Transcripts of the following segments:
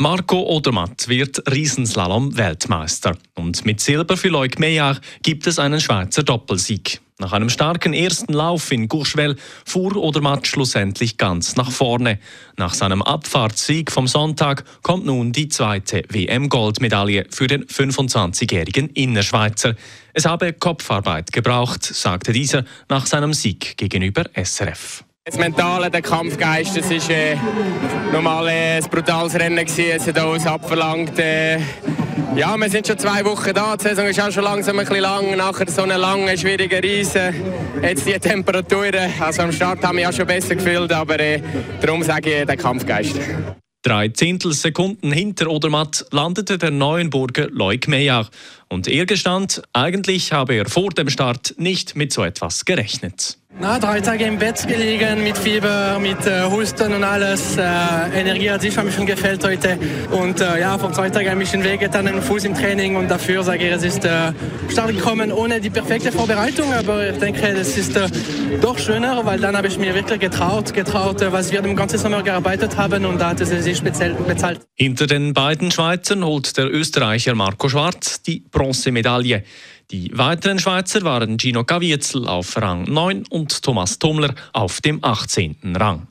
Marco Odermatt wird Riesenslalom-Weltmeister. Und mit Silber für Leuk Meyer gibt es einen Schweizer Doppelsieg. Nach einem starken ersten Lauf in Courchevel fuhr Odermatt schlussendlich ganz nach vorne. Nach seinem Abfahrtssieg vom Sonntag kommt nun die zweite WM-Goldmedaille für den 25-jährigen Innerschweizer. Es habe Kopfarbeit gebraucht, sagte dieser nach seinem Sieg gegenüber SRF. Das Mentale, der Kampfgeist, das war äh, nochmal äh, ein brutales Rennen gewesen. Es hat uns abverlangt. Äh, ja, wir sind schon zwei Wochen da. Die Saison ist auch schon langsam ein bisschen lang. Nachher so eine lange, schwierige Reise. Jetzt die Temperaturen. Also am Start haben wir ja schon besser gefühlt, aber äh, darum sage ich, der Kampfgeist. Drei Zehntelsekunden hinter Odermatt landete der Neuenburger Loic Meyer. Und er gestand, eigentlich habe er vor dem Start nicht mit so etwas gerechnet. Na, drei Tage im Bett gelegen, mit Fieber, mit äh, Husten und alles. Äh, Energie hat sich ein bisschen gefällt heute. Und äh, ja, vom zweiten Tag ein bisschen wehgetan, den Fuß im Training. Und dafür sage ich, es ist äh, stark gekommen ohne die perfekte Vorbereitung. Aber ich denke, das ist äh, doch schöner, weil dann habe ich mir wirklich getraut, getraut, äh, was wir den ganzen Sommer gearbeitet haben. Und da hat es sich speziell bezahlt. Hinter den beiden Schweizern holt der Österreicher Marco Schwarz die Bronzemedaille. Die weiteren Schweizer waren Gino Caviezel auf Rang 9 und Thomas Tummler auf dem 18. Rang.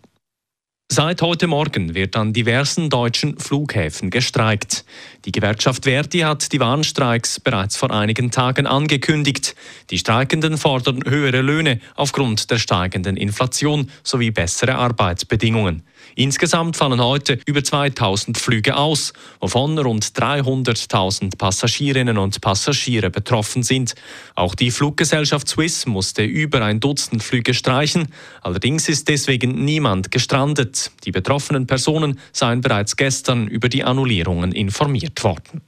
Seit heute Morgen wird an diversen deutschen Flughäfen gestreikt. Die Gewerkschaft Verdi hat die Warnstreiks bereits vor einigen Tagen angekündigt. Die Streikenden fordern höhere Löhne aufgrund der steigenden Inflation sowie bessere Arbeitsbedingungen. Insgesamt fallen heute über 2000 Flüge aus, wovon rund 300.000 Passagierinnen und Passagiere betroffen sind. Auch die Fluggesellschaft Swiss musste über ein Dutzend Flüge streichen. Allerdings ist deswegen niemand gestrandet. Die betroffenen Personen seien bereits gestern über die Annullierungen informiert worden.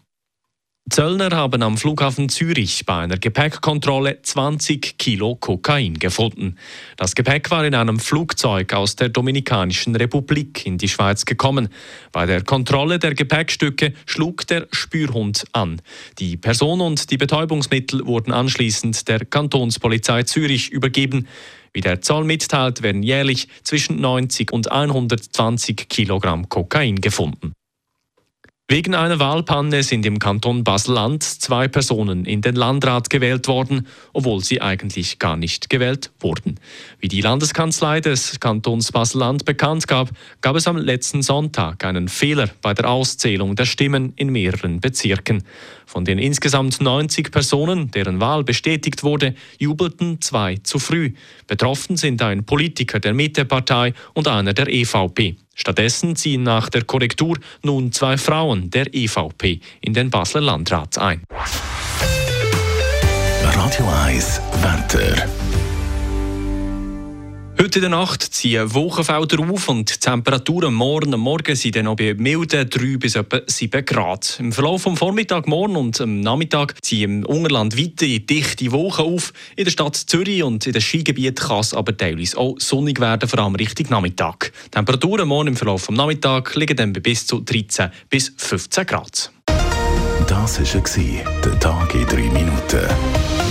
Zöllner haben am Flughafen Zürich bei einer Gepäckkontrolle 20 Kilo Kokain gefunden. Das Gepäck war in einem Flugzeug aus der Dominikanischen Republik in die Schweiz gekommen. Bei der Kontrolle der Gepäckstücke schlug der Spürhund an. Die Person und die Betäubungsmittel wurden anschließend der Kantonspolizei Zürich übergeben. Wie der Zoll mitteilt, werden jährlich zwischen 90 und 120 Kilogramm Kokain gefunden. Wegen einer Wahlpanne sind im Kanton Basel-Land zwei Personen in den Landrat gewählt worden, obwohl sie eigentlich gar nicht gewählt wurden. Wie die Landeskanzlei des Kantons Basel-Land bekannt gab, gab es am letzten Sonntag einen Fehler bei der Auszählung der Stimmen in mehreren Bezirken. Von den insgesamt 90 Personen, deren Wahl bestätigt wurde, jubelten zwei zu früh. Betroffen sind ein Politiker der Mittepartei und einer der EVP. Stattdessen ziehen nach der Korrektur nun zwei Frauen der EVP in den Basler Landrat ein. Radio 1 Wetter. Heute in der Nacht ziehen Wolkenfelder auf und die Temperaturen morgen und morgen sind dann noch bei milden 3 bis etwa 7 Grad. Im Verlauf des Vormittag, morgen und am Nachmittag ziehen im Ungerland weite dichte Wolken auf. In der Stadt Zürich und in den Skigebieten kann es aber teilweise auch sonnig werden, vor allem Richtung Nachmittag. Die Temperaturen morgen im Verlauf des Nachmittags liegen dann bei bis zu 13 bis 15 Grad. Das war der Tag in 3 Minuten.